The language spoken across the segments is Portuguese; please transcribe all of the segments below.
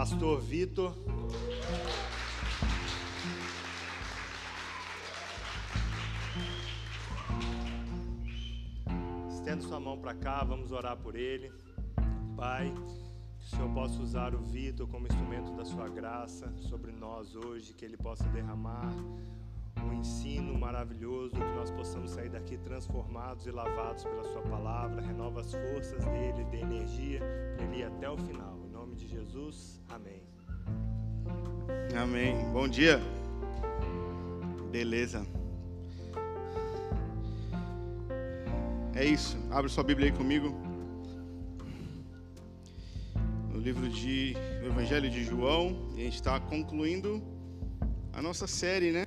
Pastor Vitor. Estenda sua mão para cá, vamos orar por ele. Pai, que o Senhor possa usar o Vitor como instrumento da sua graça sobre nós hoje, que ele possa derramar um ensino maravilhoso, que nós possamos sair daqui transformados e lavados pela Sua palavra, renova as forças dele, dê energia para ele ir até o final. De Jesus, amém. Amém. Bom dia. Beleza. É isso. Abre sua Bíblia aí comigo. No livro de Evangelho de João, e a gente está concluindo a nossa série, né?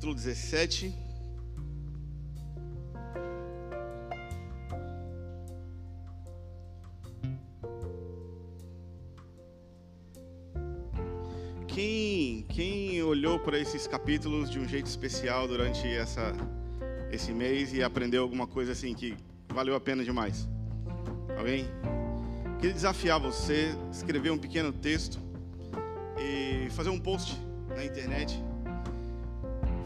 Capítulo 17. Quem, quem olhou para esses capítulos de um jeito especial durante essa, esse mês e aprendeu alguma coisa assim que valeu a pena demais? Alguém? Queria desafiar você escrever um pequeno texto e fazer um post na internet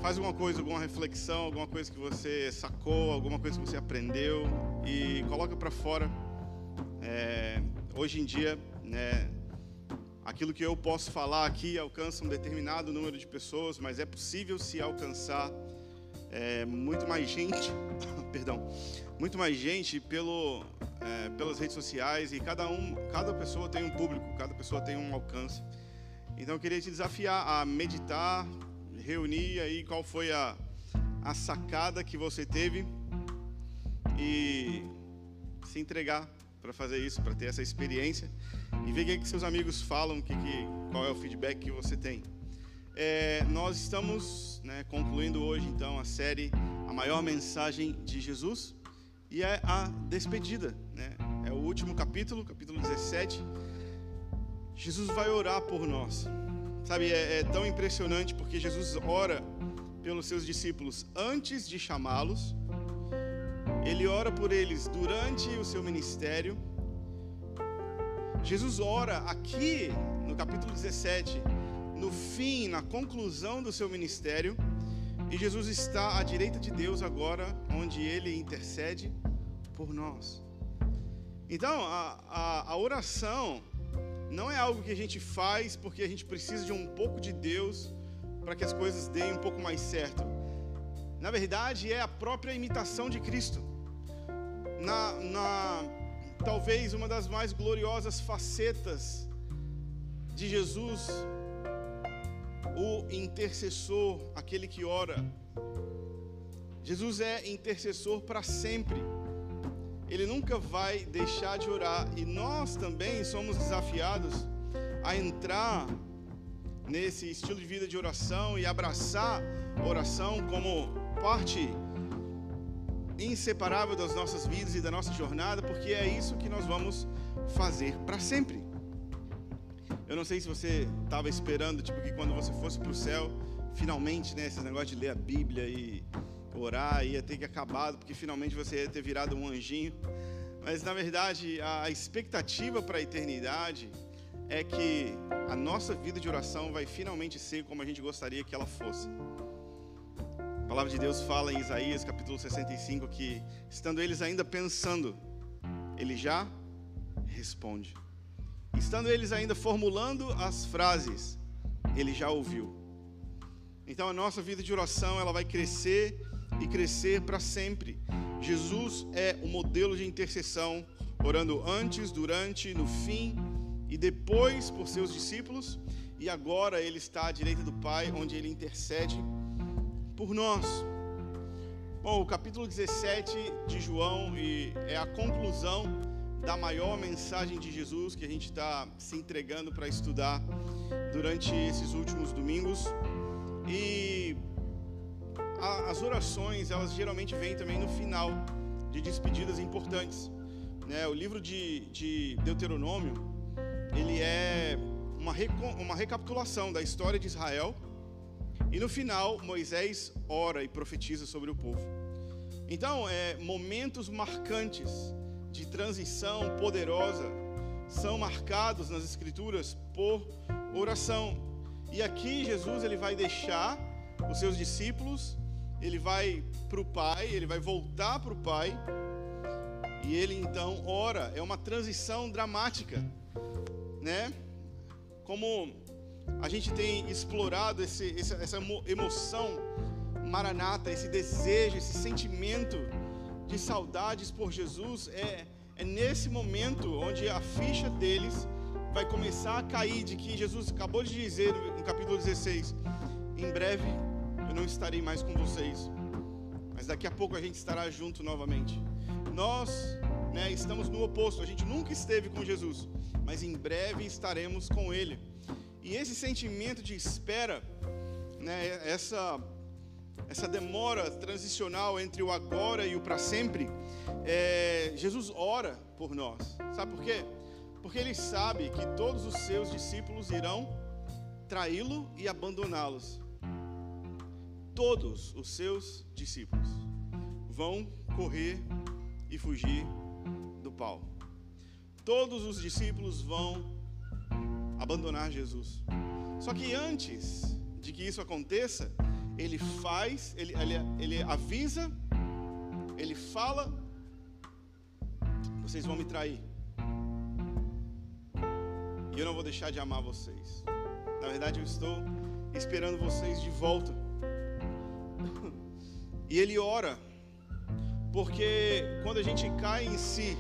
faz alguma coisa, alguma reflexão, alguma coisa que você sacou, alguma coisa que você aprendeu e coloca para fora. É, hoje em dia, né, aquilo que eu posso falar aqui alcança um determinado número de pessoas, mas é possível se alcançar é, muito mais gente, perdão, muito mais gente pelo, é, pelas redes sociais e cada um, cada pessoa tem um público, cada pessoa tem um alcance. Então eu queria te desafiar a meditar, reunir aí qual foi a, a sacada que você teve e se entregar para fazer isso, para ter essa experiência e ver o que, que seus amigos falam, que, que, qual é o feedback que você tem. É, nós estamos né, concluindo hoje então a série A Maior Mensagem de Jesus e é a despedida, né? é o último capítulo, capítulo 17. Jesus vai orar por nós. Sabe, é, é tão impressionante porque Jesus ora pelos seus discípulos antes de chamá-los, ele ora por eles durante o seu ministério. Jesus ora aqui no capítulo 17, no fim, na conclusão do seu ministério, e Jesus está à direita de Deus agora, onde ele intercede por nós. Então, a, a, a oração não é algo que a gente faz porque a gente precisa de um pouco de Deus para que as coisas deem um pouco mais certo. Na verdade, é a própria imitação de Cristo. Na, na talvez uma das mais gloriosas facetas de Jesus, o intercessor, aquele que ora. Jesus é intercessor para sempre ele nunca vai deixar de orar. E nós também somos desafiados a entrar nesse estilo de vida de oração e abraçar a oração como parte inseparável das nossas vidas e da nossa jornada, porque é isso que nós vamos fazer para sempre. Eu não sei se você estava esperando, tipo, que quando você fosse para o céu, finalmente, né, esse negócio de ler a Bíblia e orar, ia ter que acabado, porque finalmente você ia ter virado um anjinho. Mas na verdade, a expectativa para a eternidade é que a nossa vida de oração vai finalmente ser como a gente gostaria que ela fosse. A palavra de Deus fala em Isaías capítulo 65 que, estando eles ainda pensando, ele já responde. Estando eles ainda formulando as frases, ele já ouviu. Então a nossa vida de oração ela vai crescer e crescer para sempre. Jesus é o modelo de intercessão, orando antes, durante, no fim e depois por seus discípulos, e agora ele está à direita do Pai, onde ele intercede por nós. Bom, o capítulo 17 de João é a conclusão da maior mensagem de Jesus que a gente está se entregando para estudar durante esses últimos domingos. E as orações, elas geralmente vêm também no final de despedidas importantes. Né? O livro de, de Deuteronômio, ele é uma, uma recapitulação da história de Israel. E no final, Moisés ora e profetiza sobre o povo. Então, é, momentos marcantes de transição poderosa são marcados nas Escrituras por oração. E aqui Jesus ele vai deixar os seus discípulos, ele vai para o Pai, ele vai voltar para o Pai, e ele então ora. É uma transição dramática, né? Como a gente tem explorado esse, essa, emoção maranata, esse desejo, esse sentimento de saudades por Jesus, é, é nesse momento onde a ficha deles vai começar a cair de que Jesus acabou de dizer no capítulo 16: em breve eu não estarei mais com vocês, mas daqui a pouco a gente estará junto novamente. Nós né, estamos no oposto, a gente nunca esteve com Jesus, mas em breve estaremos com Ele. E esse sentimento de espera, né, essa, essa demora transicional entre o agora e o para sempre, é, Jesus ora por nós. Sabe por quê? Porque Ele sabe que todos os seus discípulos irão traí-lo e abandoná-los. Todos os seus discípulos vão correr e fugir do pau. Todos os discípulos vão abandonar Jesus. Só que antes de que isso aconteça, ele faz, ele, ele, ele avisa, ele fala: vocês vão me trair. E eu não vou deixar de amar vocês. Na verdade, eu estou esperando vocês de volta. E ele ora, porque quando a gente cai em si,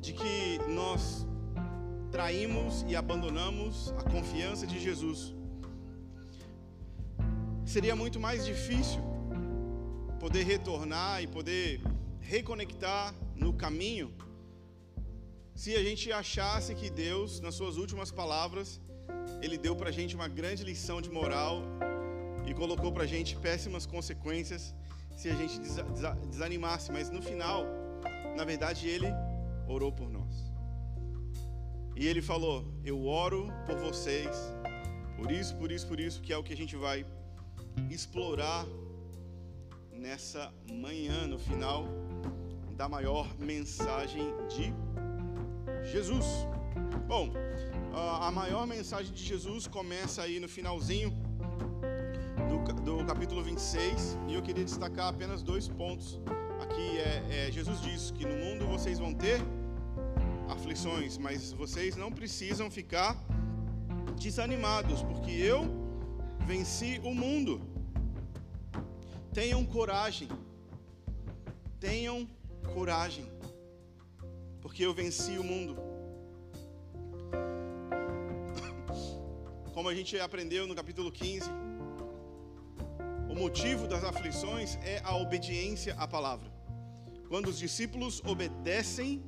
de que nós traímos e abandonamos a confiança de Jesus, seria muito mais difícil poder retornar e poder reconectar no caminho se a gente achasse que Deus, nas suas últimas palavras, Ele deu para a gente uma grande lição de moral e colocou para a gente péssimas consequências se a gente desanimasse, mas no final, na verdade, Ele orou por nós. E ele falou: Eu oro por vocês, por isso, por isso, por isso, que é o que a gente vai explorar nessa manhã, no final da maior mensagem de Jesus. Bom, a maior mensagem de Jesus começa aí no finalzinho do, capítulo 26, e eu queria destacar apenas dois pontos. Aqui é, é Jesus diz que no mundo vocês vão ter aflições, mas vocês não precisam ficar desanimados, porque eu venci o mundo. Tenham coragem. Tenham coragem. Porque eu venci o mundo. Como a gente aprendeu no capítulo 15, o motivo das aflições é a obediência à palavra. Quando os discípulos obedecem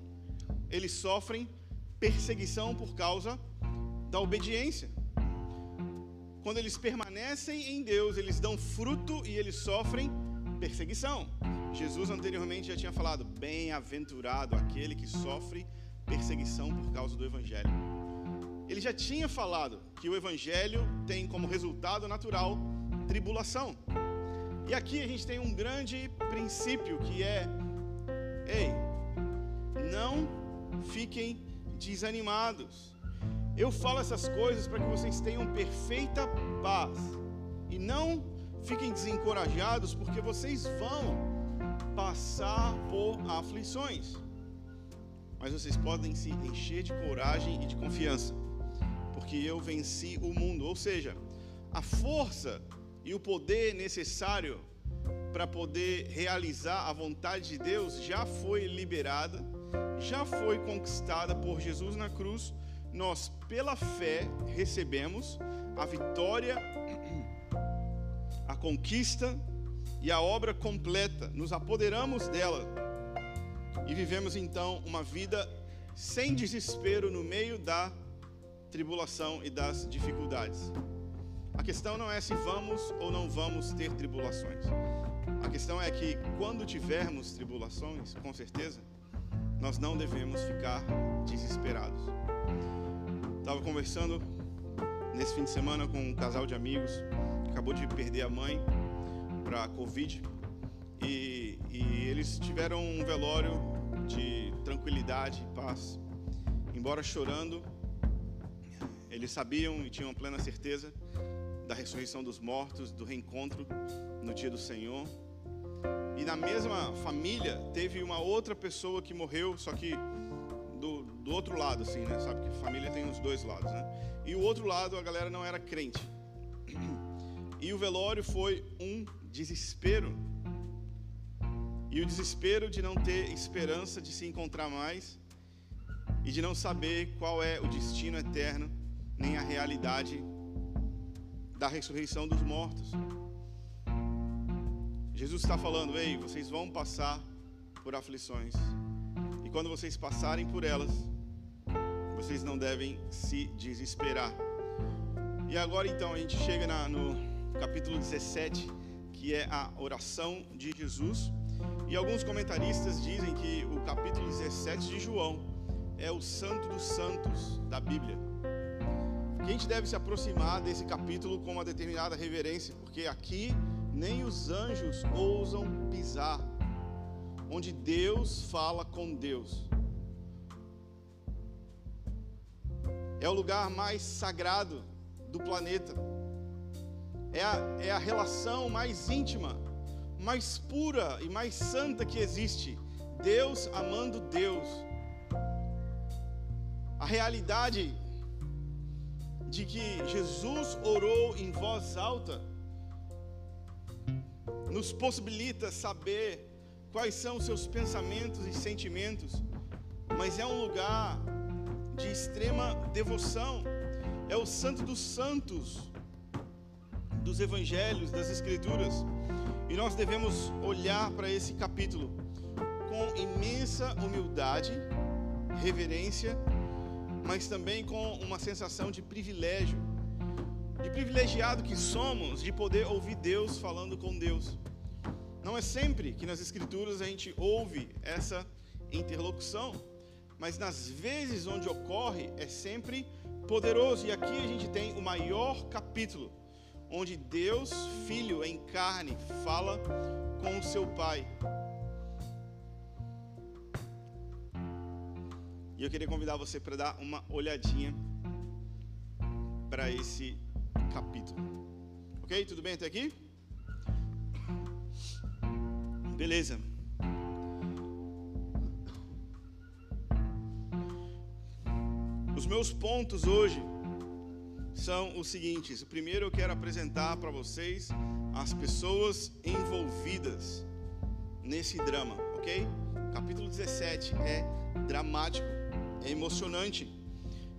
eles sofrem perseguição por causa da obediência. Quando eles permanecem em Deus, eles dão fruto e eles sofrem perseguição. Jesus anteriormente já tinha falado: bem-aventurado aquele que sofre perseguição por causa do Evangelho. Ele já tinha falado que o Evangelho tem como resultado natural tribulação. E aqui a gente tem um grande princípio que é: ei, não fiquem desanimados. Eu falo essas coisas para que vocês tenham perfeita paz e não fiquem desencorajados, porque vocês vão passar por aflições. Mas vocês podem se encher de coragem e de confiança, porque eu venci o mundo. Ou seja, a força e o poder necessário para poder realizar a vontade de Deus já foi liberada já foi conquistada por Jesus na cruz, nós, pela fé, recebemos a vitória, a conquista e a obra completa, nos apoderamos dela e vivemos então uma vida sem desespero no meio da tribulação e das dificuldades. A questão não é se vamos ou não vamos ter tribulações. A questão é que quando tivermos tribulações, com certeza, nós não devemos ficar desesperados. Estava conversando nesse fim de semana com um casal de amigos acabou de perder a mãe para a Covid e, e eles tiveram um velório de tranquilidade e paz. Embora chorando, eles sabiam e tinham plena certeza da ressurreição dos mortos, do reencontro no dia do Senhor. E na mesma família teve uma outra pessoa que morreu, só que do, do outro lado, assim, né? Sabe que família tem os dois lados, né? E o outro lado a galera não era crente. E o velório foi um desespero. E o desespero de não ter esperança de se encontrar mais e de não saber qual é o destino eterno nem a realidade da ressurreição dos mortos. Jesus está falando: ei, vocês vão passar por aflições, e quando vocês passarem por elas, vocês não devem se desesperar. E agora então a gente chega na, no capítulo 17, que é a oração de Jesus. E alguns comentaristas dizem que o capítulo 17 de João é o santo dos santos da Bíblia. Que a gente deve se aproximar desse capítulo com uma determinada reverência, porque aqui nem os anjos ousam pisar, onde Deus fala com Deus. É o lugar mais sagrado do planeta. É a, é a relação mais íntima, mais pura e mais santa que existe. Deus amando Deus. A realidade de que Jesus orou em voz alta nos possibilita saber quais são os seus pensamentos e sentimentos, mas é um lugar de extrema devoção, é o santo dos santos dos evangelhos, das escrituras, e nós devemos olhar para esse capítulo com imensa humildade, reverência, mas também com uma sensação de privilégio de privilegiado que somos de poder ouvir Deus falando com Deus. Não é sempre que nas Escrituras a gente ouve essa interlocução, mas nas vezes onde ocorre é sempre poderoso. E aqui a gente tem o maior capítulo, onde Deus, Filho em carne, fala com o seu Pai. E eu queria convidar você para dar uma olhadinha para esse capítulo. Ok? Tudo bem até aqui? Beleza. Os meus pontos hoje são os seguintes. O primeiro eu quero apresentar para vocês as pessoas envolvidas nesse drama, ok? Capítulo 17 é dramático, é emocionante.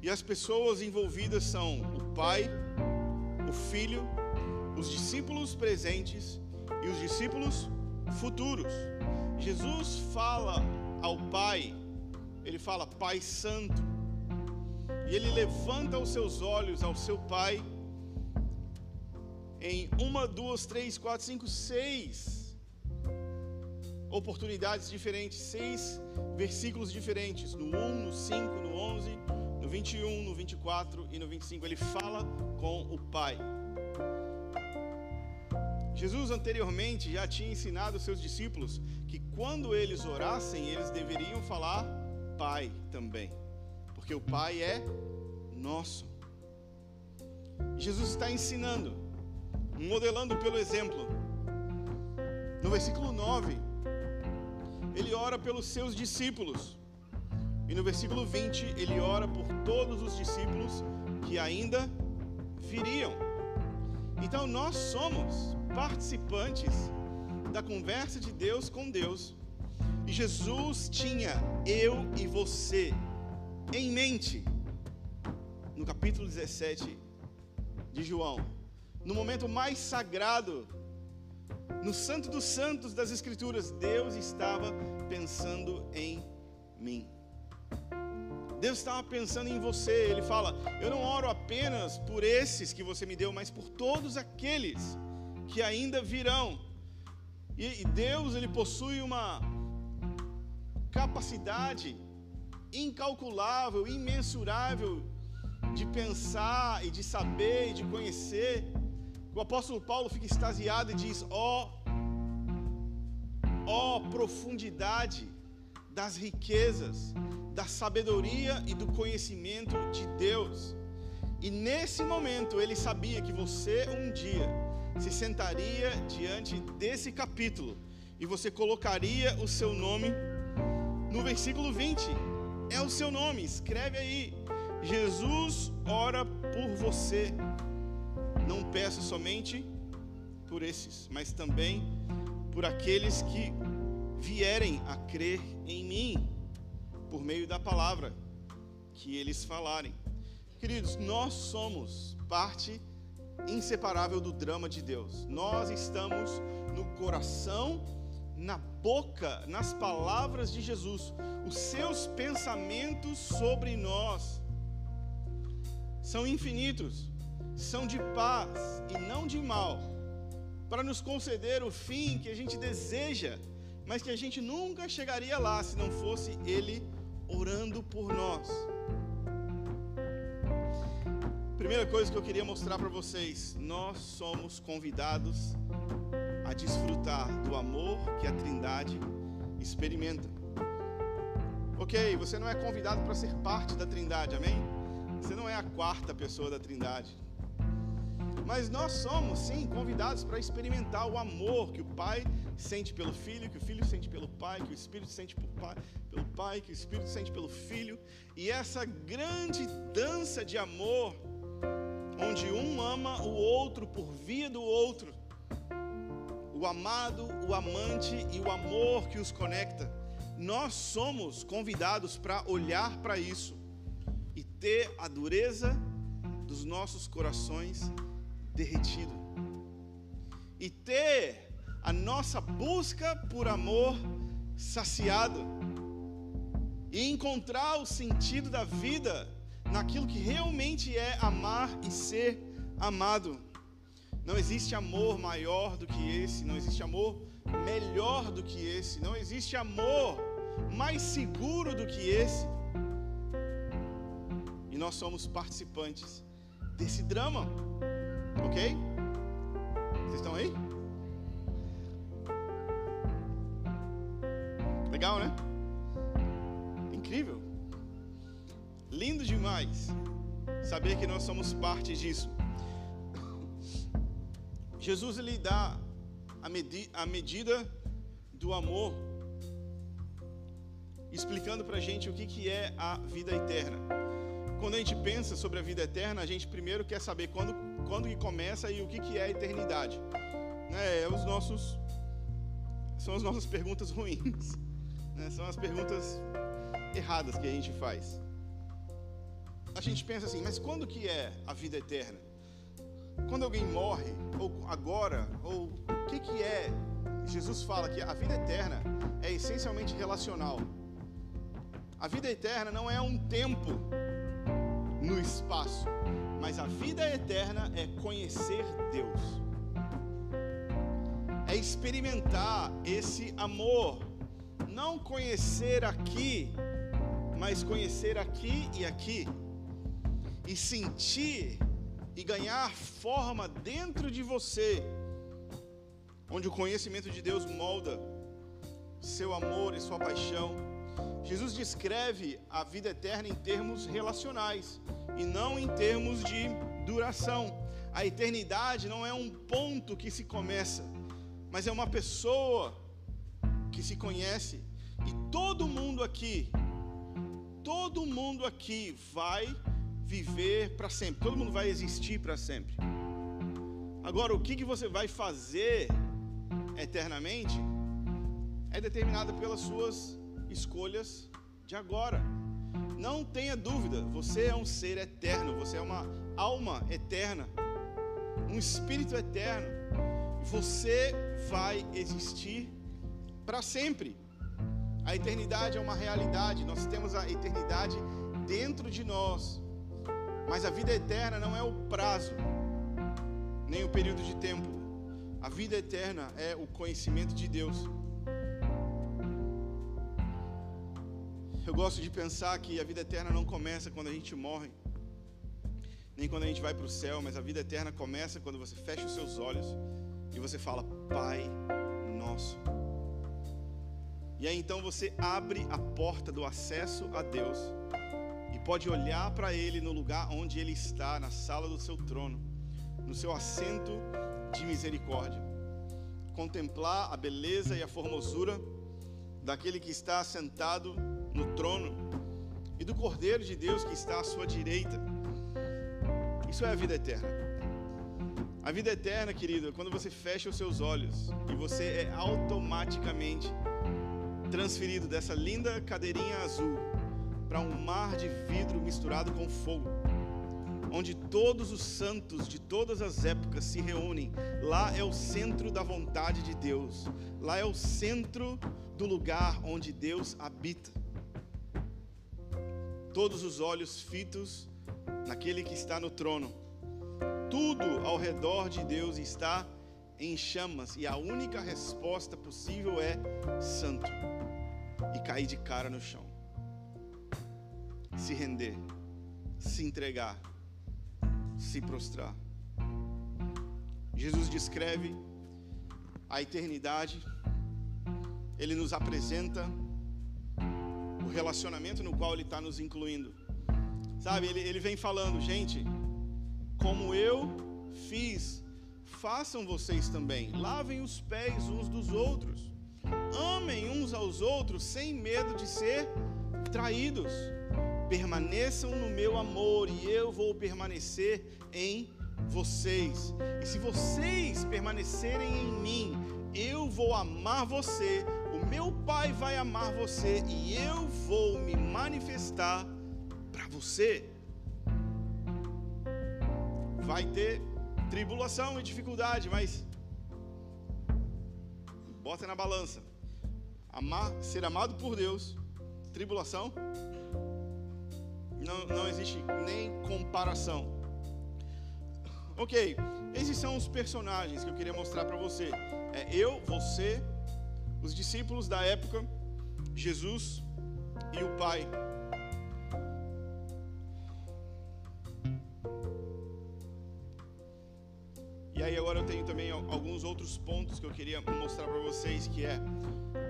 E as pessoas envolvidas são o pai, o Filho, os discípulos presentes e os discípulos futuros. Jesus fala ao Pai, ele fala Pai Santo, e ele levanta os seus olhos ao seu Pai em uma, duas, três, quatro, cinco, seis oportunidades diferentes, seis versículos diferentes, no 1, no 5, no 11, no 21, no 24 e no 25, ele fala com o Pai. Jesus anteriormente já tinha ensinado os seus discípulos que quando eles orassem, eles deveriam falar Pai também, porque o Pai é nosso. Jesus está ensinando, modelando pelo exemplo. No versículo 9, ele ora pelos seus discípulos. E no versículo 20, ele ora por todos os discípulos que ainda viriam. Então nós somos participantes da conversa de Deus com Deus. E Jesus tinha eu e você em mente no capítulo 17 de João, no momento mais sagrado, no Santo dos Santos das Escrituras, Deus estava pensando em mim. Deus estava pensando em você. Ele fala: Eu não oro apenas por esses que você me deu, mas por todos aqueles que ainda virão. E Deus ele possui uma capacidade incalculável, imensurável de pensar e de saber e de conhecer. O apóstolo Paulo fica extasiado e diz: ó, oh, ó oh, profundidade das riquezas, da sabedoria e do conhecimento de Deus. E nesse momento ele sabia que você um dia se sentaria diante desse capítulo e você colocaria o seu nome no versículo 20. É o seu nome, escreve aí. Jesus ora por você. Não peço somente por esses, mas também por aqueles que vierem a crer em mim por meio da palavra que eles falarem. Queridos, nós somos parte inseparável do drama de Deus. Nós estamos no coração, na boca, nas palavras de Jesus. Os seus pensamentos sobre nós são infinitos, são de paz e não de mal, para nos conceder o fim que a gente deseja, mas que a gente nunca chegaria lá se não fosse Ele orando por nós. Primeira coisa que eu queria mostrar para vocês: nós somos convidados a desfrutar do amor que a Trindade experimenta. Ok, você não é convidado para ser parte da Trindade, amém? Você não é a quarta pessoa da Trindade. Mas nós somos, sim, convidados para experimentar o amor que o Pai sente pelo Filho, que o Filho sente pelo Pai, que o Espírito sente pelo Pai, pelo Pai, que o Espírito sente pelo Filho. E essa grande dança de amor onde um ama o outro por via do outro. O amado, o amante e o amor que os conecta. Nós somos convidados para olhar para isso e ter a dureza dos nossos corações derretido. E ter a nossa busca por amor saciado. E encontrar o sentido da vida naquilo que realmente é amar e ser amado. Não existe amor maior do que esse, não existe amor melhor do que esse, não existe amor mais seguro do que esse. E nós somos participantes desse drama, ok? Vocês estão aí? Legal, né? Incrível. Lindo demais saber que nós somos parte disso. Jesus lhe dá a, medi a medida do amor, explicando para a gente o que, que é a vida eterna. Quando a gente pensa sobre a vida eterna, a gente primeiro quer saber quando, quando que começa e o que, que é a eternidade. Né? É os nossos, são as nossas perguntas ruins. Né? São as perguntas erradas que a gente faz a gente pensa assim, mas quando que é a vida eterna? Quando alguém morre, ou agora, ou o que que é? Jesus fala que a vida eterna é essencialmente relacional. A vida eterna não é um tempo no espaço, mas a vida eterna é conhecer Deus. É experimentar esse amor, não conhecer aqui, mas conhecer aqui e aqui e sentir e ganhar forma dentro de você, onde o conhecimento de Deus molda seu amor e sua paixão. Jesus descreve a vida eterna em termos relacionais e não em termos de duração. A eternidade não é um ponto que se começa, mas é uma pessoa que se conhece e todo mundo aqui, todo mundo aqui vai viver para sempre. Todo mundo vai existir para sempre. Agora, o que, que você vai fazer eternamente é determinado pelas suas escolhas de agora. Não tenha dúvida, você é um ser eterno, você é uma alma eterna, um espírito eterno. Você vai existir para sempre. A eternidade é uma realidade, nós temos a eternidade dentro de nós. Mas a vida eterna não é o prazo, nem o período de tempo. A vida eterna é o conhecimento de Deus. Eu gosto de pensar que a vida eterna não começa quando a gente morre, nem quando a gente vai para o céu, mas a vida eterna começa quando você fecha os seus olhos e você fala, Pai nosso. E aí então você abre a porta do acesso a Deus e pode olhar para Ele no lugar onde Ele está, na sala do seu trono, no seu assento de misericórdia. Contemplar a beleza e a formosura daquele que está sentado no trono e do Cordeiro de Deus que está à sua direita. Isso é a vida eterna. A vida eterna, querido, é quando você fecha os seus olhos e você é automaticamente transferido dessa linda cadeirinha azul para um mar de vidro misturado com fogo, onde todos os santos de todas as épocas se reúnem. Lá é o centro da vontade de Deus, lá é o centro do lugar onde Deus habita. Todos os olhos fitos naquele que está no trono. Tudo ao redor de Deus está em chamas e a única resposta possível é santo e cair de cara no chão se render, se entregar, se prostrar. Jesus descreve a eternidade, ele nos apresenta relacionamento no qual ele está nos incluindo. Sabe, ele, ele vem falando, gente, como eu fiz, façam vocês também, lavem os pés uns dos outros, amem uns aos outros sem medo de ser traídos permaneçam no meu amor e eu vou permanecer em vocês. E se vocês permanecerem em mim, eu vou amar você, meu Pai vai amar você e eu vou me manifestar para você. Vai ter tribulação e dificuldade, mas bota na balança. Amar, ser amado por Deus, tribulação não, não existe nem comparação. Ok, esses são os personagens que eu queria mostrar para você. É eu, você, os discípulos da época, Jesus e o Pai. E aí agora eu tenho também alguns outros pontos que eu queria mostrar para vocês, que é,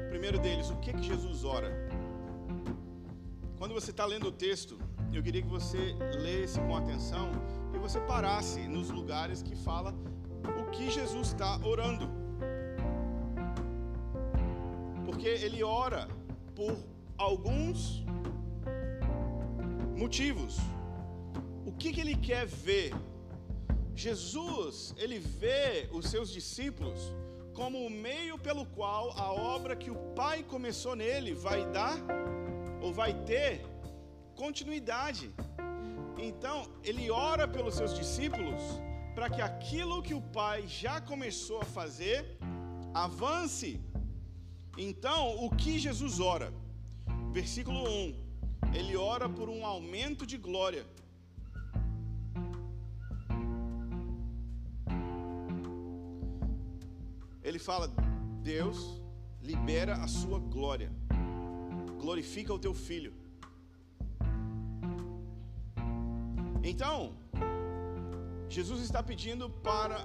o primeiro deles, o que que Jesus ora? Quando você está lendo o texto, eu queria que você lesse com atenção e você parasse nos lugares que fala o que Jesus está orando. Porque ele ora por alguns motivos. O que, que ele quer ver? Jesus, ele vê os seus discípulos como o meio pelo qual a obra que o Pai começou nele vai dar ou vai ter continuidade. Então, ele ora pelos seus discípulos para que aquilo que o Pai já começou a fazer avance. Então, o que Jesus ora? Versículo 1. Ele ora por um aumento de glória. Ele fala: Deus libera a sua glória, glorifica o teu filho. Então, Jesus está pedindo para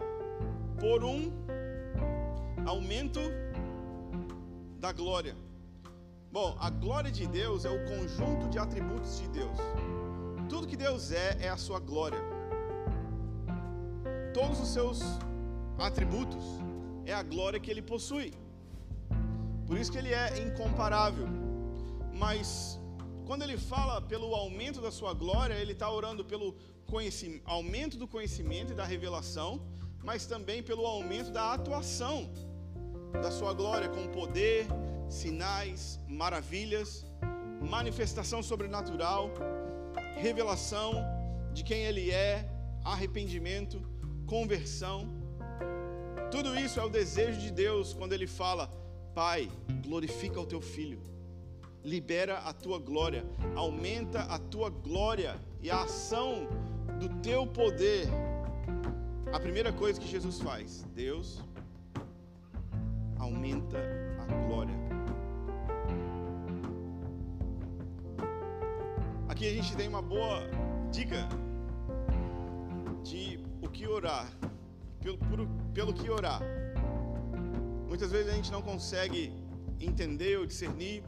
por um aumento da glória. Bom, a glória de Deus é o conjunto de atributos de Deus. Tudo que Deus é é a sua glória. Todos os seus atributos é a glória que ele possui. Por isso que ele é incomparável. Mas quando ele fala pelo aumento da sua glória, ele está orando pelo aumento do conhecimento e da revelação, mas também pelo aumento da atuação da sua glória, com poder, sinais, maravilhas, manifestação sobrenatural, revelação de quem ele é, arrependimento, conversão. Tudo isso é o desejo de Deus quando ele fala: Pai, glorifica o teu filho libera a tua glória, aumenta a tua glória e a ação do teu poder. A primeira coisa que Jesus faz, Deus aumenta a glória. aqui a gente tem uma boa dica de o que orar, pelo, por, pelo que orar. Muitas vezes a gente não consegue entender ou discernir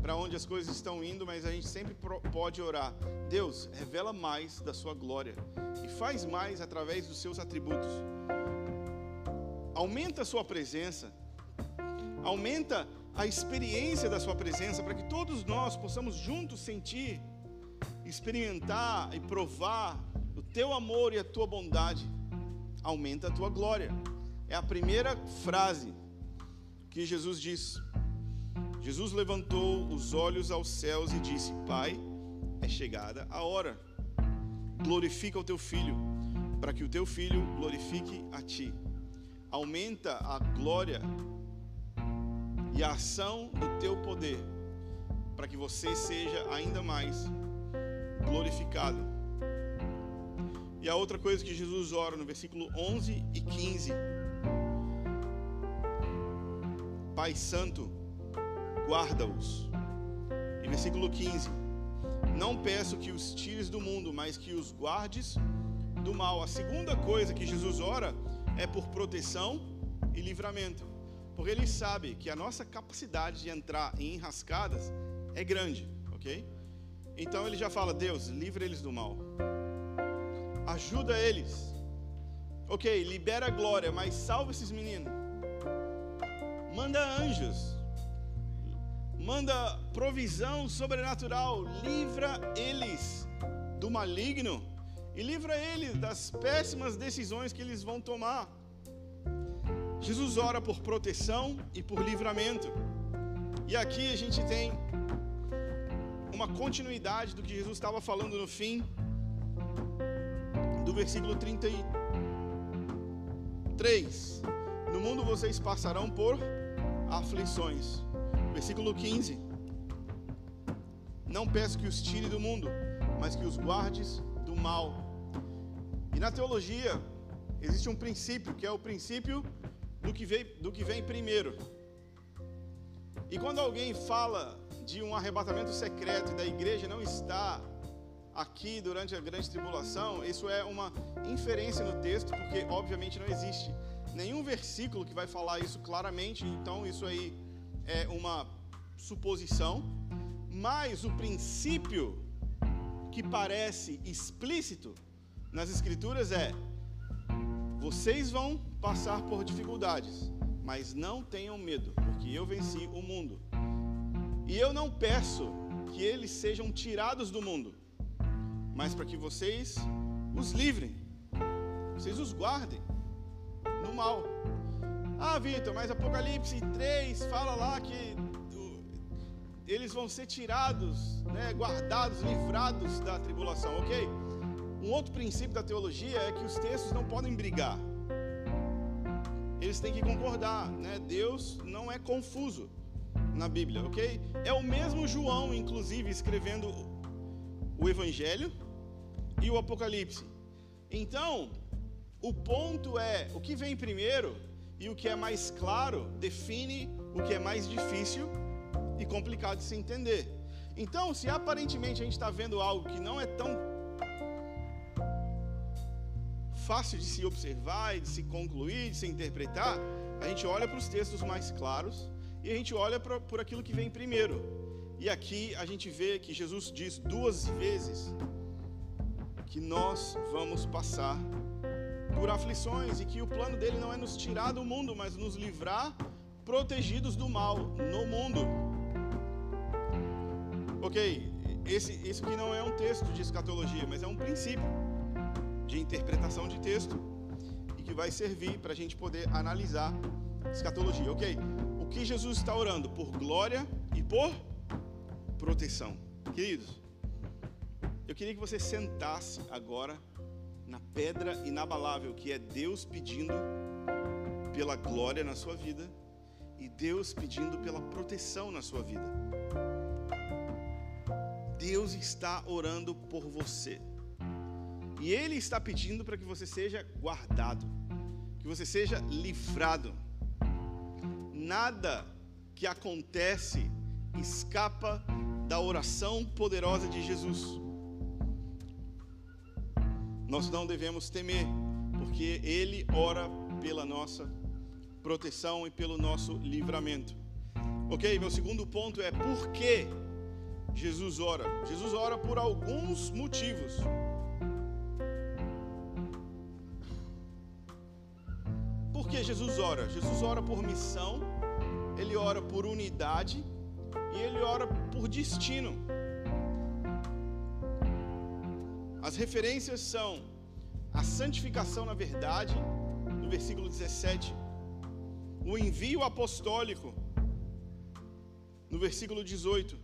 para onde as coisas estão indo, mas a gente sempre pode orar. Deus, revela mais da sua glória e faz mais através dos seus atributos. Aumenta a sua presença, aumenta a experiência da sua presença para que todos nós possamos juntos sentir, experimentar e provar o teu amor e a tua bondade. Aumenta a tua glória. É a primeira frase que Jesus diz. Jesus levantou os olhos aos céus e disse: Pai, é chegada a hora. Glorifica o teu filho, para que o teu filho glorifique a ti. Aumenta a glória e a ação do teu poder, para que você seja ainda mais glorificado. E a outra coisa que Jesus ora no versículo 11 e 15: Pai Santo, guarda-os. E versículo 15: Não peço que os tires do mundo, mas que os guardes do mal. A segunda coisa que Jesus ora é por proteção e livramento. Porque ele sabe que a nossa capacidade de entrar em enrascadas é grande, ok? Então ele já fala: Deus, livra eles do mal. Ajuda eles. Ok, libera a glória, mas salva esses meninos manda anjos, manda provisão sobrenatural, livra eles do maligno e livra eles das péssimas decisões que eles vão tomar. Jesus ora por proteção e por livramento. E aqui a gente tem uma continuidade do que Jesus estava falando no fim do versículo 33. No mundo vocês passarão por aflições. Versículo 15. Não peço que os tire do mundo, mas que os guardes do mal. E na teologia existe um princípio, que é o princípio do que vem, do que vem primeiro. E quando alguém fala de um arrebatamento secreto e da igreja não está aqui durante a grande tribulação, isso é uma inferência no texto, porque obviamente não existe nenhum versículo que vai falar isso claramente, então isso aí é uma suposição, mas o princípio que parece explícito nas escrituras é: vocês vão passar por dificuldades, mas não tenham medo, porque eu venci o mundo. E eu não peço que eles sejam tirados do mundo, mas para que vocês os livrem, vocês os guardem no mal. Ah, Vitor, mas Apocalipse 3 fala lá que eles vão ser tirados, né, guardados, livrados da tribulação, ok? Um outro princípio da teologia é que os textos não podem brigar. Eles têm que concordar, né? Deus não é confuso na Bíblia, ok? É o mesmo João, inclusive, escrevendo o Evangelho e o Apocalipse. Então, o ponto é o que vem primeiro e o que é mais claro define o que é mais difícil e complicado de se entender. Então, se aparentemente a gente está vendo algo que não é tão fácil de se observar e de se concluir, de se interpretar, a gente olha para os textos mais claros e a gente olha para, por aquilo que vem primeiro. E aqui a gente vê que Jesus diz duas vezes que nós vamos passar por aflições e que o plano dele não é nos tirar do mundo, mas nos livrar protegidos do mal no mundo. Ok, esse, isso aqui não é um texto de escatologia, mas é um princípio de interpretação de texto e que vai servir para a gente poder analisar escatologia. Ok, o que Jesus está orando? Por glória e por proteção. Queridos, eu queria que você sentasse agora na pedra inabalável, que é Deus pedindo pela glória na sua vida e Deus pedindo pela proteção na sua vida. Deus está orando por você. E Ele está pedindo para que você seja guardado, que você seja livrado. Nada que acontece escapa da oração poderosa de Jesus. nós não devemos temer, porque Ele ora pela nossa proteção e pelo nosso livramento. Ok? Meu segundo ponto é por que Jesus ora. Jesus ora por alguns motivos. Que Jesus ora? Jesus ora por missão, ele ora por unidade e ele ora por destino. As referências são a santificação na verdade, no versículo 17, o envio apostólico, no versículo 18,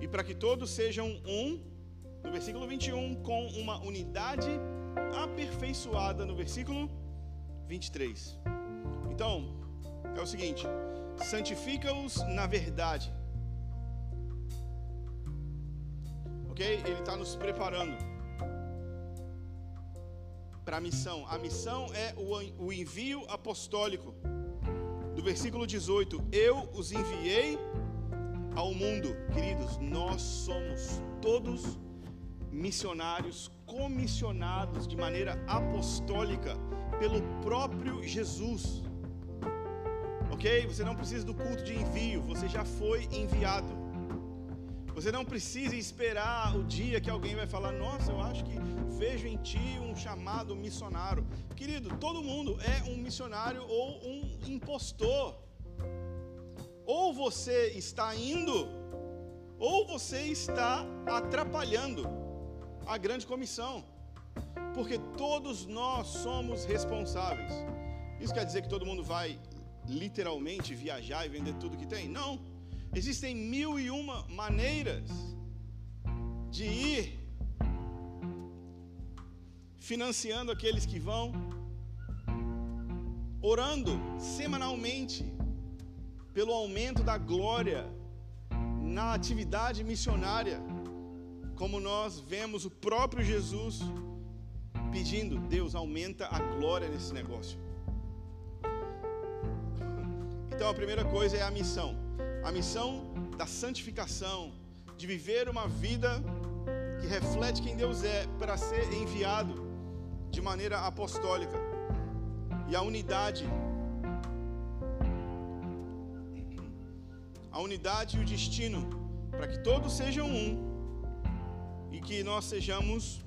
e para que todos sejam um, no versículo 21, com uma unidade aperfeiçoada, no versículo 23. Então, é o seguinte: santifica-os na verdade. Ok? Ele está nos preparando para a missão. A missão é o, envio apostólico. Do versículo 18: Eu os enviei ao mundo. Queridos, nós somos todos missionários comissionados de maneira apostólica pelo próprio Jesus. Ok? Você não precisa do culto de envio, você já foi enviado. Você não precisa esperar o dia que alguém vai falar: Nossa, eu acho que vejo em ti um chamado missionário. Querido, todo mundo é um missionário ou um impostor. Ou você está indo, ou você está atrapalhando a grande comissão. Porque todos nós somos responsáveis. Isso quer dizer que todo mundo vai literalmente viajar e vender tudo que tem? Não. Existem mil e uma maneiras de ir financiando aqueles que vão, orando semanalmente pelo aumento da glória na atividade missionária, como nós vemos o próprio Jesus pedindo: Deus, aumenta a glória nesse negócio. Então a primeira coisa é a missão a missão da santificação, de viver uma vida que reflete quem Deus é, para ser enviado de maneira apostólica. E a unidade, a unidade e o destino, para que todos sejam um e que nós sejamos,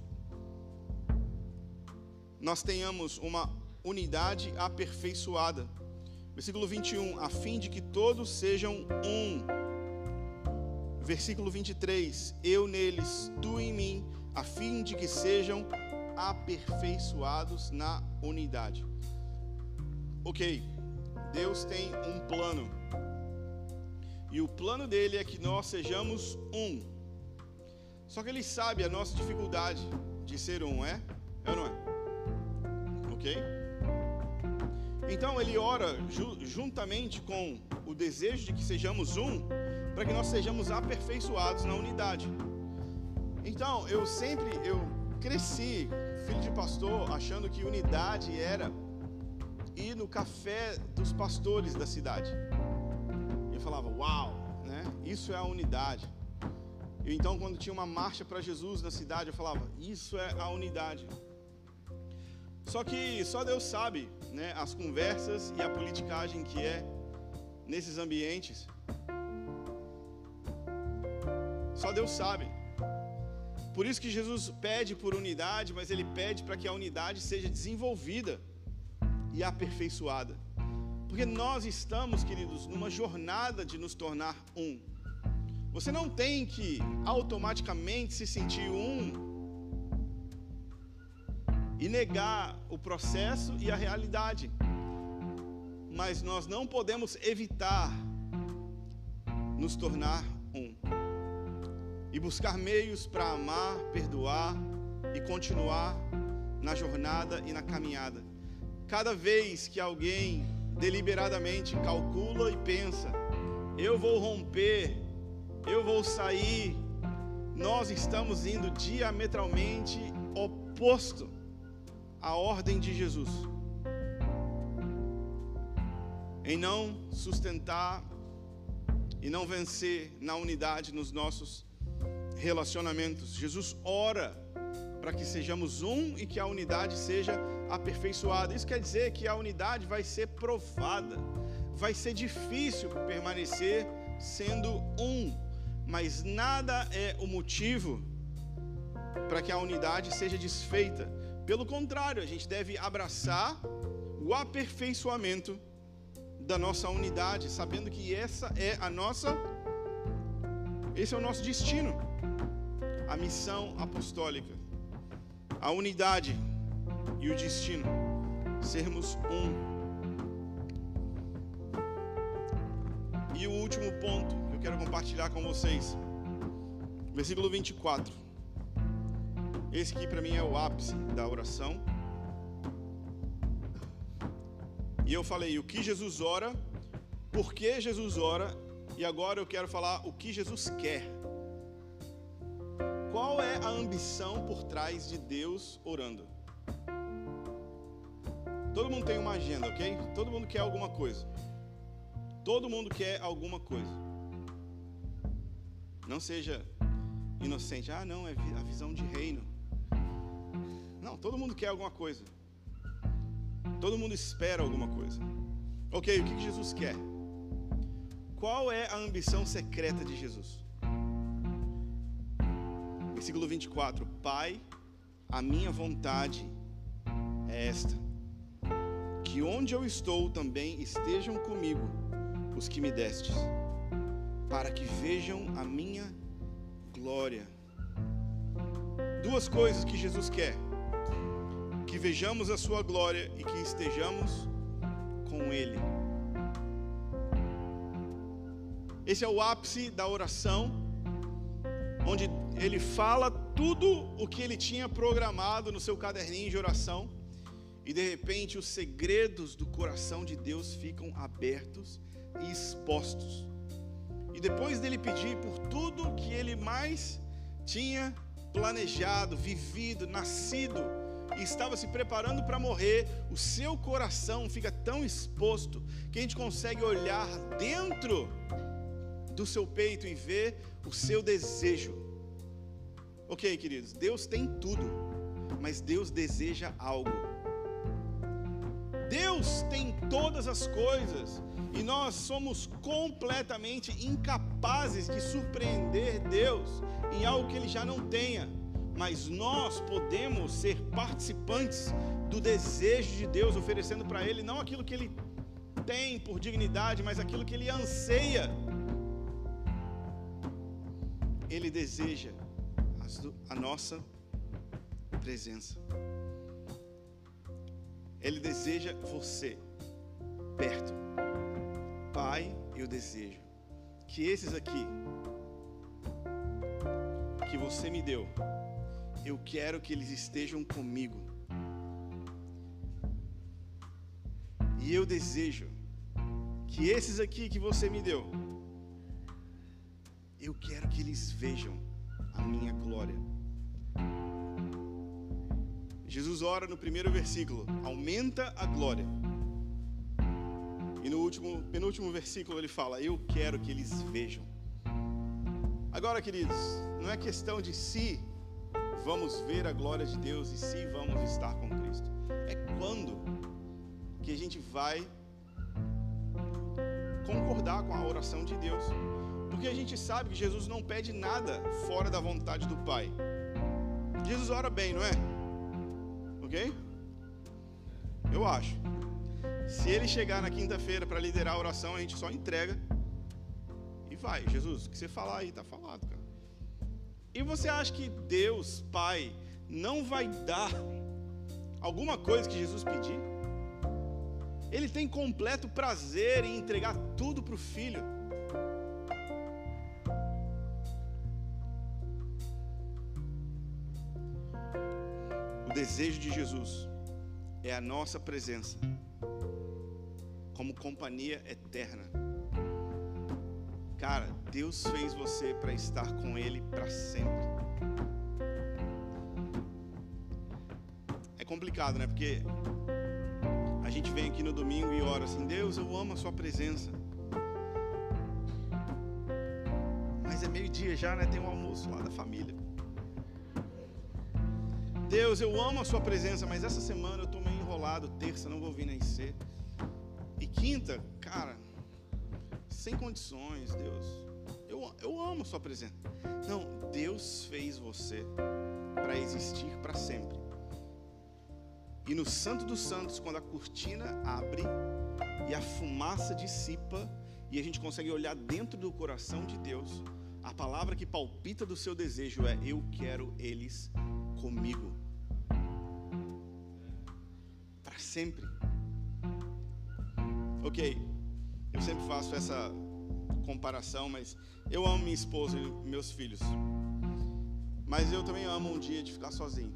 nós tenhamos uma unidade aperfeiçoada. Versículo 21, a fim de que todos sejam um. Versículo 23, eu neles, tu em mim, a fim de que sejam aperfeiçoados na unidade. Ok, Deus tem um plano. E o plano dele é que nós sejamos um. Só que ele sabe a nossa dificuldade de ser um, é? É ou não é? Ok? Então ele ora juntamente com o desejo de que sejamos um, para que nós sejamos aperfeiçoados na unidade. Então eu sempre eu cresci filho de pastor achando que unidade era ir no café dos pastores da cidade. Eu falava, uau, né? Isso é a unidade. Então quando tinha uma marcha para Jesus na cidade, eu falava, isso é a unidade. Só que só Deus sabe né, as conversas e a politicagem que é nesses ambientes. Só Deus sabe. Por isso que Jesus pede por unidade, mas ele pede para que a unidade seja desenvolvida e aperfeiçoada. Porque nós estamos, queridos, numa jornada de nos tornar um. Você não tem que automaticamente se sentir um e negar o processo e a realidade. Mas nós não podemos evitar nos tornar um e buscar meios para amar, perdoar e continuar na jornada e na caminhada. Cada vez que alguém deliberadamente calcula e pensa, eu vou romper, eu vou sair, nós estamos indo diametralmente oposto a ordem de Jesus em não sustentar e não vencer na unidade nos nossos relacionamentos. Jesus ora para que sejamos um e que a unidade seja aperfeiçoada. Isso quer dizer que a unidade vai ser provada, vai ser difícil permanecer sendo um, mas nada é o motivo para que a unidade seja desfeita. Pelo contrário, a gente deve abraçar o aperfeiçoamento da nossa unidade, sabendo que essa é a nossa esse é o nosso destino. A missão apostólica, a unidade e o destino, sermos um. E o último ponto que eu quero compartilhar com vocês, versículo 24. Esse aqui para mim é o ápice da oração. E eu falei o que Jesus ora, por que Jesus ora, e agora eu quero falar o que Jesus quer. Qual é a ambição por trás de Deus orando? Todo mundo tem uma agenda, ok? Todo mundo quer alguma coisa. Todo mundo quer alguma coisa. Não seja inocente. Ah, não, é a visão de reino. Não, todo mundo quer alguma coisa. Todo mundo espera alguma coisa. Ok, o que Jesus quer? Qual é a ambição secreta de Jesus? Versículo 24: Pai, a minha vontade é esta: que onde eu estou também estejam comigo os que me destes, para que vejam a minha glória. Duas coisas que Jesus quer que vejamos a Sua glória e que estejamos com Ele. Esse é o ápice da oração, onde ele fala tudo o que ele tinha programado no seu caderninho de oração, e de repente os segredos do coração de Deus ficam abertos e expostos. E depois dele pedir por tudo que ele mais tinha planejado, vivido, nascido, e estava se preparando para morrer, o seu coração fica tão exposto que a gente consegue olhar dentro do seu peito e ver o seu desejo. Ok, queridos, Deus tem tudo, mas Deus deseja algo. Deus tem todas as coisas e nós somos completamente incapazes de surpreender Deus em algo que Ele já não tenha mas nós podemos ser participantes do desejo de Deus, oferecendo para Ele não aquilo que Ele tem por dignidade, mas aquilo que Ele anseia. Ele deseja a nossa presença. Ele deseja você perto. Pai, eu desejo que esses aqui que você me deu eu quero que eles estejam comigo. E eu desejo que esses aqui que você me deu, eu quero que eles vejam a minha glória. Jesus ora no primeiro versículo: aumenta a glória. E no último, penúltimo versículo ele fala: Eu quero que eles vejam. Agora, queridos, não é questão de se vamos ver a glória de Deus e se vamos estar com Cristo. É quando que a gente vai concordar com a oração de Deus. Porque a gente sabe que Jesus não pede nada fora da vontade do Pai. Jesus ora bem, não é? Ok? Eu acho. Se ele chegar na quinta-feira para liderar a oração, a gente só entrega e vai. Jesus, o que você falar aí está falado, cara. E você acha que Deus, Pai, não vai dar alguma coisa que Jesus pedir? Ele tem completo prazer em entregar tudo para o Filho. O desejo de Jesus é a nossa presença como companhia eterna. Cara, Deus fez você para estar com Ele para sempre. É complicado, né? Porque a gente vem aqui no domingo e ora assim: Deus, eu amo a Sua presença. Mas é meio-dia já, né? Tem um almoço lá da família. Deus, eu amo a Sua presença, mas essa semana eu estou meio enrolado. Terça, não vou vir nem ser. E quinta, cara, sem condições, Deus. Eu, eu amo Sua presença. Não, Deus fez você para existir para sempre. E no Santo dos Santos, quando a cortina abre e a fumaça dissipa, e a gente consegue olhar dentro do coração de Deus, a palavra que palpita do seu desejo é: Eu quero eles comigo. Para sempre. Ok, eu sempre faço essa comparação, mas eu amo minha esposa e meus filhos. Mas eu também amo um dia de ficar sozinho.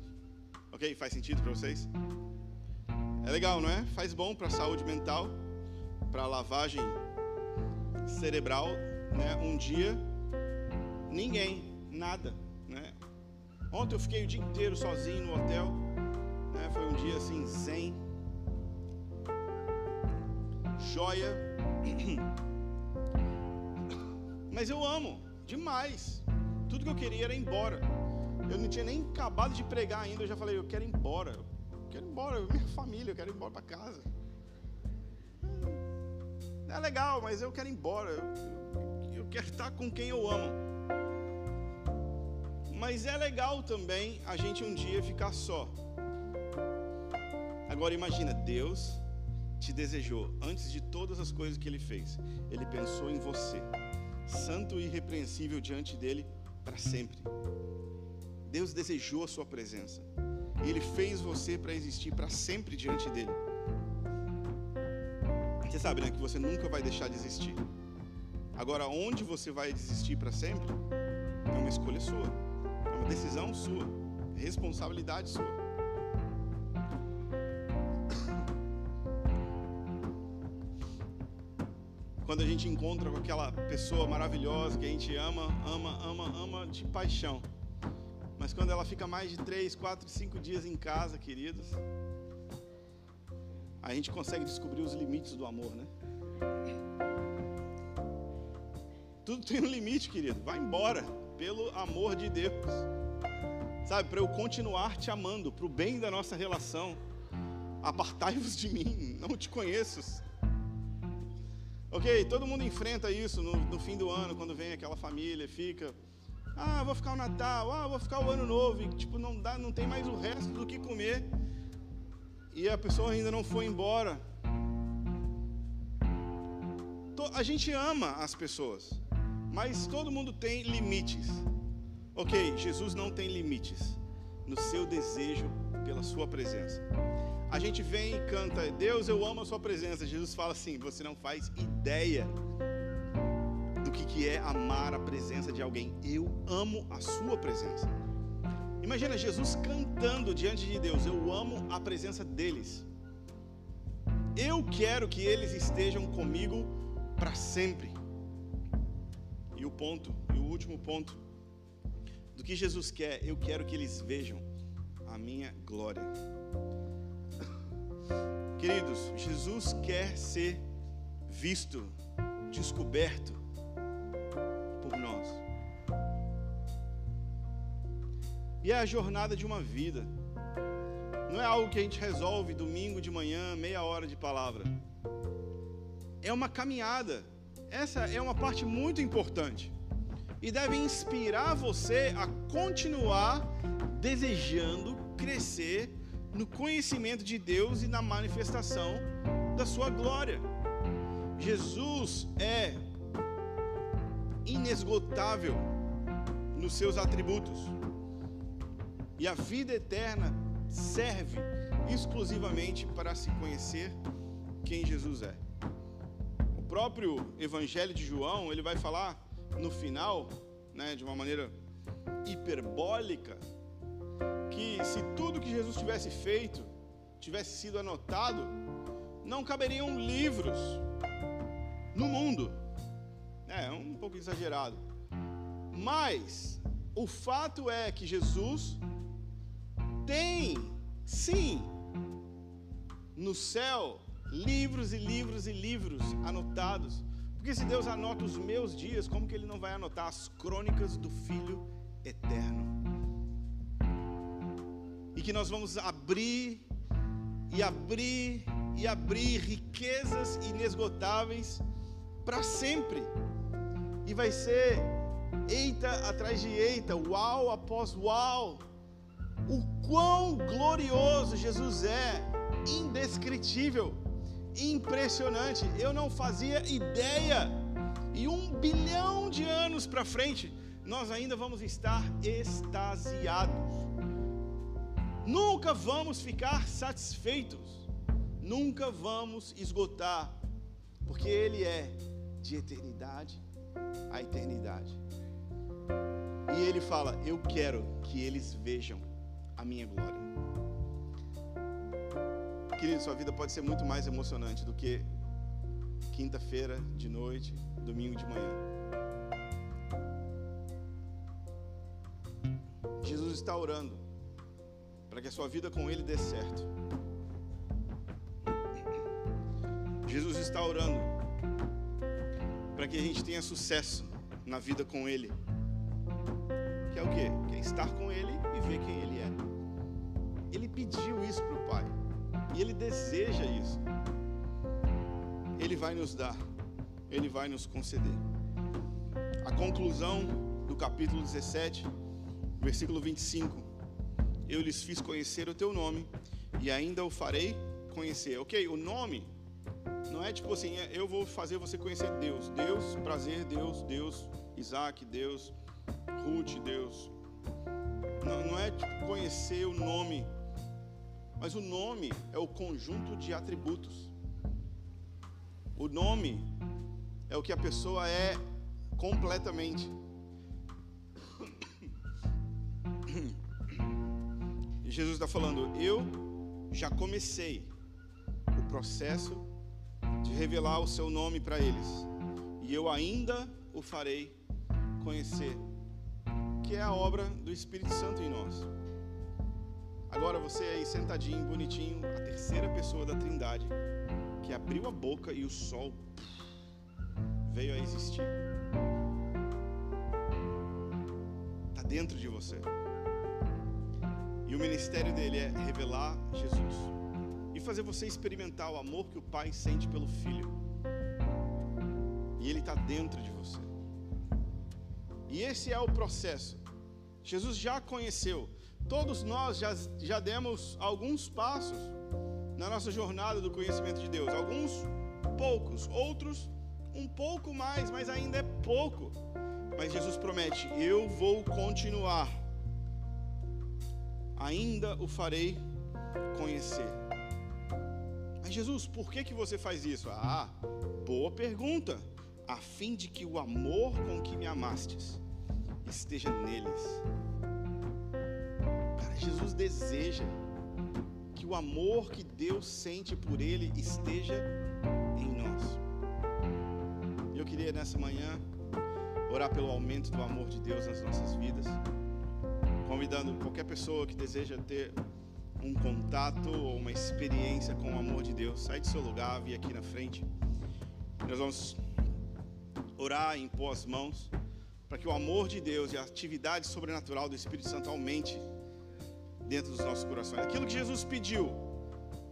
Ok? Faz sentido para vocês? É legal, não é? Faz bom para a saúde mental, para a lavagem cerebral, né? Um dia ninguém, nada, né? Ontem eu fiquei o dia inteiro sozinho no hotel, né? Foi um dia assim zen, joia. Mas eu amo demais. Tudo que eu queria era ir embora. Eu não tinha nem acabado de pregar ainda, eu já falei, eu quero ir embora. Eu quero ir embora, minha família, eu quero ir embora para casa. É legal, mas eu quero ir embora. Eu, eu quero estar com quem eu amo. Mas é legal também a gente um dia ficar só. Agora imagina, Deus te desejou antes de todas as coisas que ele fez. Ele pensou em você, santo e irrepreensível diante dele para sempre. Deus desejou a sua presença. E ele fez você para existir para sempre diante dele. Você sabe, né, que você nunca vai deixar de existir. Agora, onde você vai desistir para sempre é uma escolha sua, é uma decisão sua, responsabilidade sua. Quando a gente encontra com aquela pessoa maravilhosa que a gente ama, ama, ama, ama de paixão. Mas quando ela fica mais de três, quatro, cinco dias em casa, queridos, a gente consegue descobrir os limites do amor, né? Tudo tem um limite, querido. Vai embora, pelo amor de Deus. Sabe, para eu continuar te amando, para o bem da nossa relação. Apartai-vos de mim, não te conheço. Ok, todo mundo enfrenta isso no, no, fim do ano, quando vem aquela família, fica. Ah, vou ficar o Natal, ah, vou ficar o ano novo. E, tipo, não, dá, não tem mais o resto do que comer e a pessoa ainda não foi embora. A gente ama as pessoas, mas todo mundo tem limites. Ok, Jesus não tem limites no seu desejo pela Sua presença. A gente vem e canta, Deus, eu amo a Sua presença. Jesus fala assim: você não faz ideia do que, que é amar a presença de alguém. Eu amo a Sua presença. Imagina Jesus cantando diante de Deus: Eu amo a presença deles. Eu quero que eles estejam comigo para sempre. E o ponto, e o último ponto do que Jesus quer, eu quero que eles vejam a minha glória. Queridos, Jesus quer ser visto, descoberto por nós. E é a jornada de uma vida. Não é algo que a gente resolve domingo de manhã, meia hora de palavra. É uma caminhada. Essa é uma parte muito importante. E deve inspirar você a continuar desejando crescer no conhecimento de Deus e na manifestação da sua glória. Jesus é inesgotável nos seus atributos. E a vida eterna serve exclusivamente para se conhecer quem Jesus é. O próprio Evangelho de João, ele vai falar no final, né, de uma maneira hiperbólica, que se tudo que Jesus tivesse feito tivesse sido anotado, não caberiam livros no mundo. É, um pouco exagerado. Mas o fato é que Jesus tem, sim, no céu, livros e livros e livros anotados. Porque se Deus anota os meus dias, como que Ele não vai anotar as crônicas do Filho eterno? E que nós vamos abrir e abrir e abrir riquezas inesgotáveis para sempre. E vai ser eita atrás de eita, uau após uau. O quão glorioso Jesus é, indescritível, impressionante. Eu não fazia ideia. E um bilhão de anos para frente, nós ainda vamos estar extasiados. Nunca vamos ficar satisfeitos nunca vamos esgotar, porque Ele é de eternidade a eternidade. E Ele fala: Eu quero que eles vejam a minha glória. Querido, sua vida pode ser muito mais emocionante do que quinta-feira de noite, domingo de manhã. Jesus está orando para que a sua vida com Ele dê certo. Jesus está orando para que a gente tenha sucesso na vida com Ele. Que é o quê? Que é estar com Ele e ver quem Ele é. Ele pediu isso para o Pai. E Ele deseja isso. Ele vai nos dar. Ele vai nos conceder. A conclusão do capítulo 17, versículo 25. Eu lhes fiz conhecer o teu nome e ainda o farei conhecer. Ok, o nome não é tipo assim, é, eu vou fazer você conhecer Deus. Deus, prazer, Deus, Deus, Isaac, Deus, Ruth, Deus. Não, não é tipo conhecer o nome, mas o nome é o conjunto de atributos. O nome é o que a pessoa é completamente. Jesus está falando, eu já comecei o processo revelar o seu nome para eles. E eu ainda o farei conhecer, que é a obra do Espírito Santo em nós. Agora você aí sentadinho, bonitinho, a terceira pessoa da Trindade, que abriu a boca e o sol veio a existir. Está dentro de você. E o ministério dele é revelar Jesus fazer você experimentar o amor que o pai sente pelo filho. E ele está dentro de você. E esse é o processo. Jesus já conheceu. Todos nós já, já demos alguns passos na nossa jornada do conhecimento de Deus. Alguns poucos, outros um pouco mais, mas ainda é pouco. Mas Jesus promete: Eu vou continuar. Ainda o farei conhecer. Mas Jesus, por que, que você faz isso? Ah, boa pergunta. A fim de que o amor com que me amastes esteja neles. Cara, Jesus deseja que o amor que Deus sente por ele esteja em nós. Eu queria nessa manhã orar pelo aumento do amor de Deus nas nossas vidas, convidando qualquer pessoa que deseja ter um contato ou uma experiência com o amor de Deus, sai do seu lugar, vem aqui na frente. Nós vamos orar impor as mãos para que o amor de Deus e a atividade sobrenatural do Espírito Santo aumente dentro dos nossos corações. Aquilo que Jesus pediu,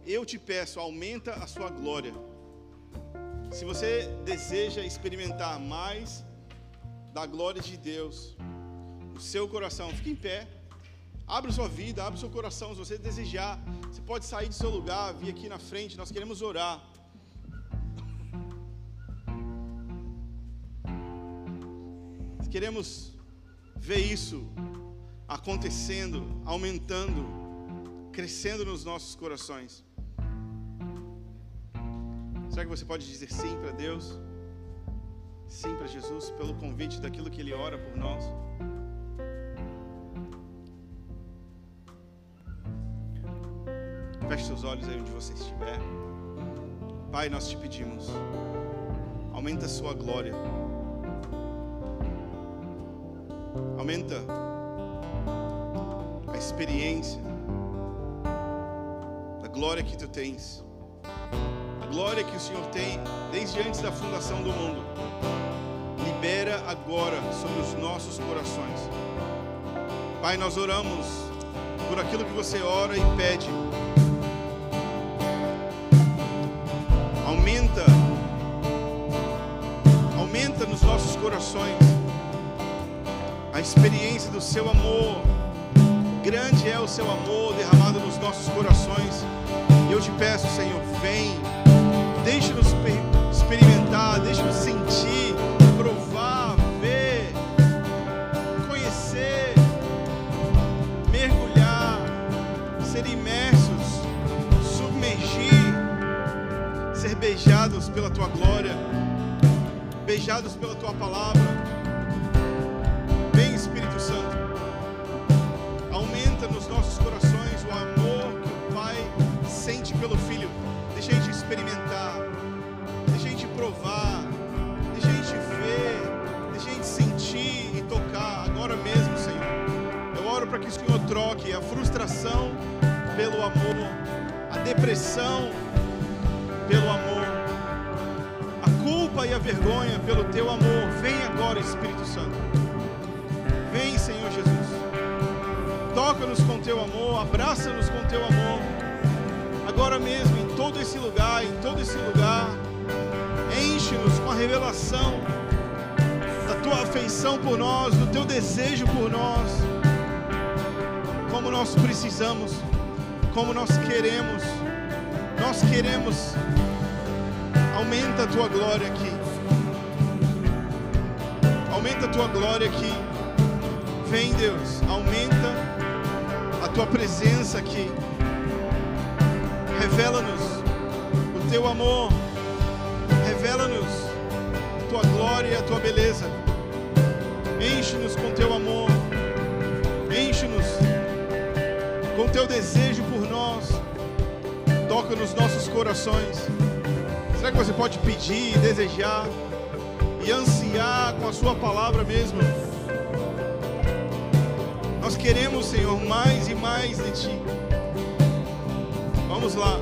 eu te peço, aumenta a sua glória. Se você deseja experimentar mais da glória de Deus, o seu coração, fique em pé. Abra sua vida, abra seu coração. Se você desejar, você pode sair do seu lugar, vir aqui na frente. Nós queremos orar. Queremos ver isso acontecendo, aumentando, crescendo nos nossos corações. Será que você pode dizer sim para Deus? Sim para Jesus, pelo convite daquilo que Ele ora por nós? Feche seus olhos aí onde você estiver. Pai, nós te pedimos, aumenta a sua glória. Aumenta a experiência da glória que tu tens. A glória que o Senhor tem desde antes da fundação do mundo. Libera agora sobre os nossos corações. Pai, nós oramos por aquilo que você ora e pede. A experiência do seu amor. Grande é o seu amor derramado nos nossos corações. E eu te peço, Senhor, vem, deixe-nos experimentar, deixe-nos sentir, provar, ver, conhecer, mergulhar, ser imersos, submergir, ser beijados pela tua glória, beijados pela tua palavra. Por nós, do teu desejo por nós. Como nós precisamos, como nós queremos. Nós queremos. Aumenta a tua glória aqui. Aumenta a tua glória aqui. Vem, Deus, aumenta a tua presença aqui. Revela-nos o teu amor. Revela-nos a tua glória e a tua beleza. Enche-nos com teu amor. Enche-nos com teu desejo por nós. Toca nos nossos corações. Será que você pode pedir, desejar e ansiar com a sua palavra mesmo? Nós queremos, Senhor, mais e mais de Ti. Vamos lá.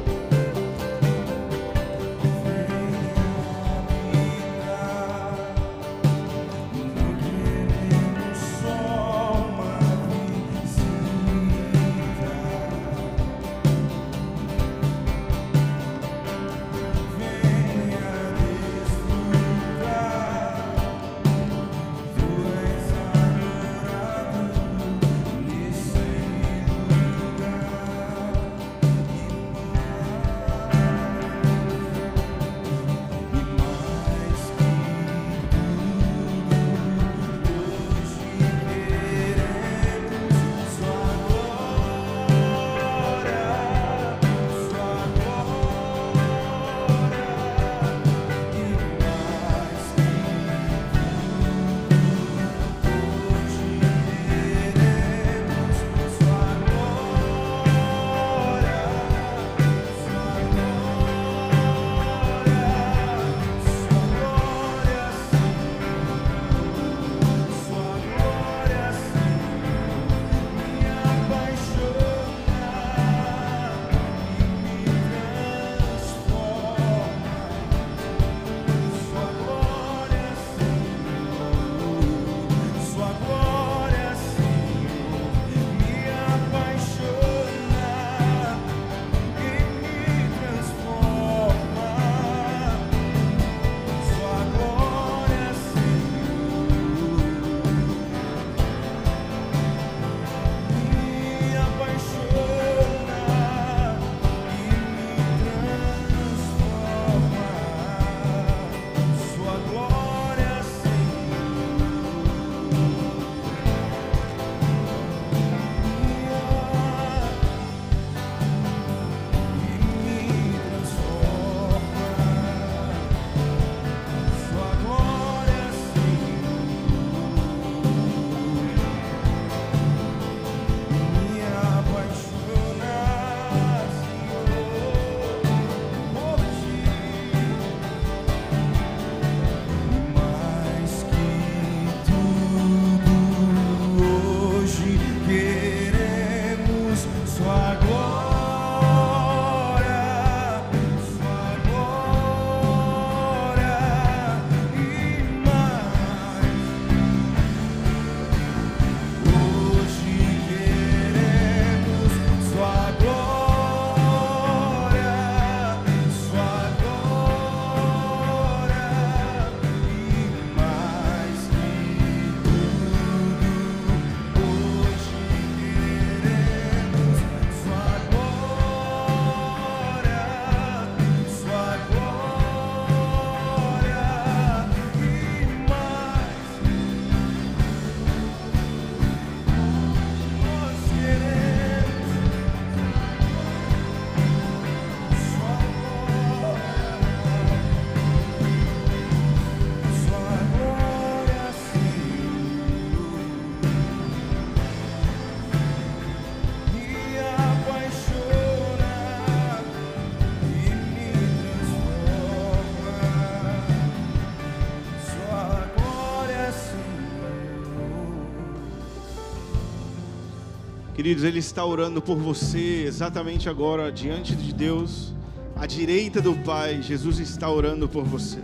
Queridos, Ele está orando por você exatamente agora, diante de Deus, à direita do Pai. Jesus está orando por você.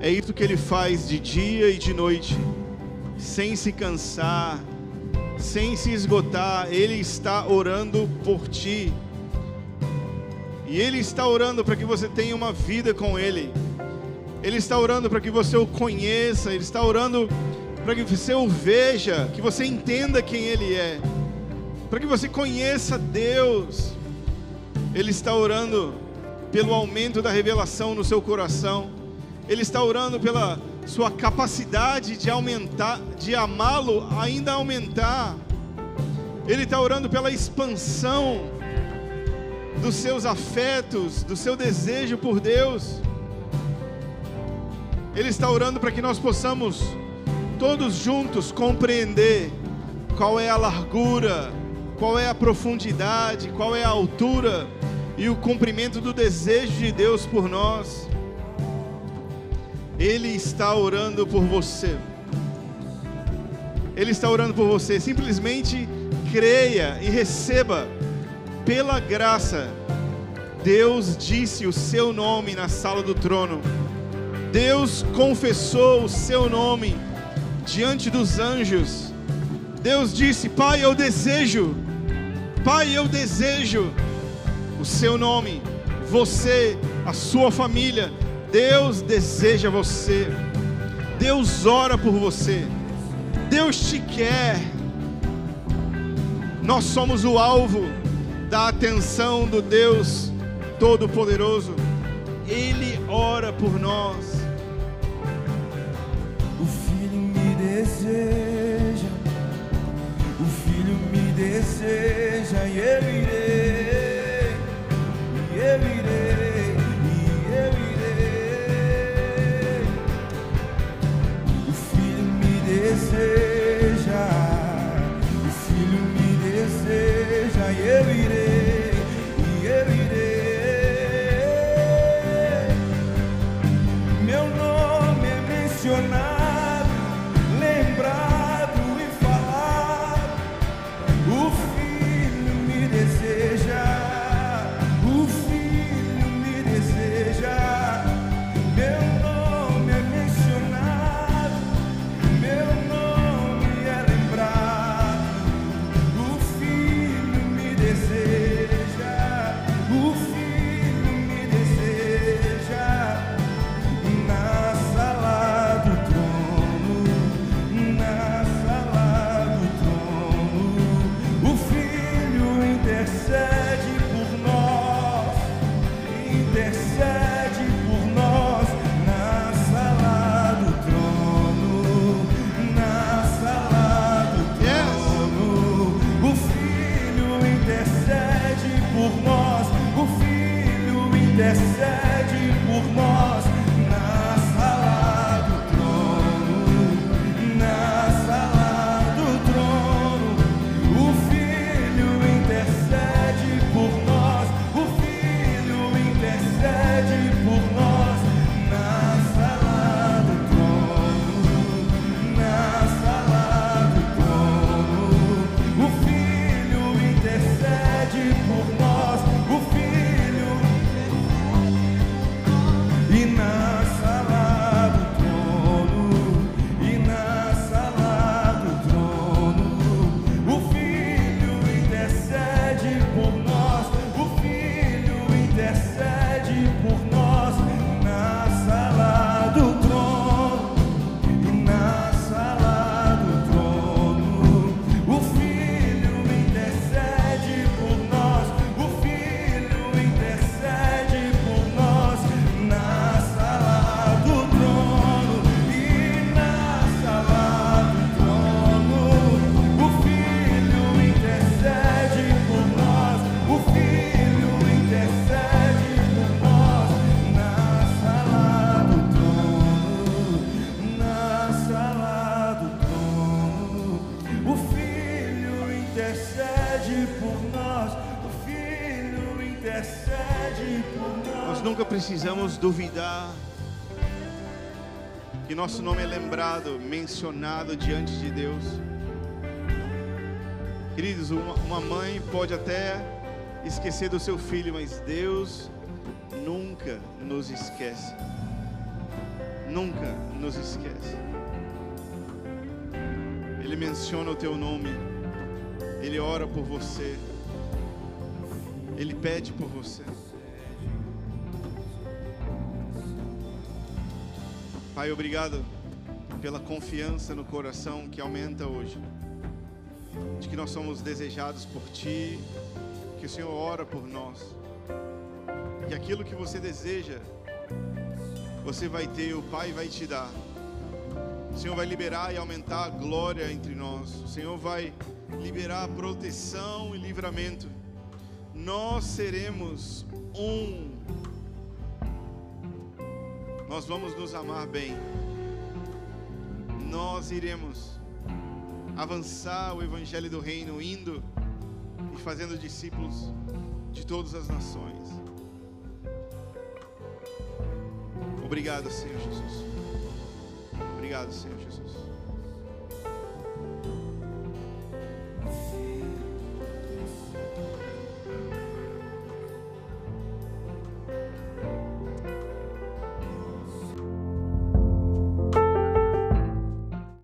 É isso que Ele faz de dia e de noite, sem se cansar, sem se esgotar. Ele está orando por ti. E Ele está orando para que você tenha uma vida com Ele. Ele está orando para que você o conheça. Ele está orando para que você o veja, que você entenda quem Ele é, para que você conheça Deus. Ele está orando pelo aumento da revelação no seu coração. Ele está orando pela sua capacidade de aumentar, de amá-lo ainda aumentar. Ele está orando pela expansão dos seus afetos, do seu desejo por Deus. Ele está orando para que nós possamos todos juntos compreender qual é a largura, qual é a profundidade, qual é a altura e o cumprimento do desejo de Deus por nós. Ele está orando por você. Ele está orando por você. Simplesmente creia e receba pela graça, Deus disse o seu nome na sala do trono. Deus confessou o seu nome diante dos anjos. Deus disse: Pai, eu desejo, Pai, eu desejo o seu nome, você, a sua família. Deus deseja você. Deus ora por você. Deus te quer. Nós somos o alvo da atenção do Deus Todo-Poderoso. Ele ora por nós. O filho me deseja, deseja e eu irei, e eu irei, e eu irei. O filho me deseja, o filho me deseja e eu irei, precisamos duvidar que nosso nome é lembrado, mencionado diante de Deus. Queridos, uma, mãe pode até esquecer do seu filho, mas Deus nunca nos esquece. Nunca nos esquece. Ele menciona o teu nome. Ele ora por você. Ele pede por você. Pai, obrigado pela confiança no coração que aumenta hoje. De que nós somos desejados por Ti, que o Senhor ora por nós. E aquilo que você deseja, você vai ter, o Pai vai te dar. O Senhor vai liberar e aumentar a glória entre nós. O Senhor vai liberar proteção e livramento. Nós seremos um. Nós vamos nos amar bem. Nós iremos avançar o evangelho do reino indo e fazendo discípulos de todas as nações. Obrigado, Senhor Jesus. Obrigado, Senhor Jesus.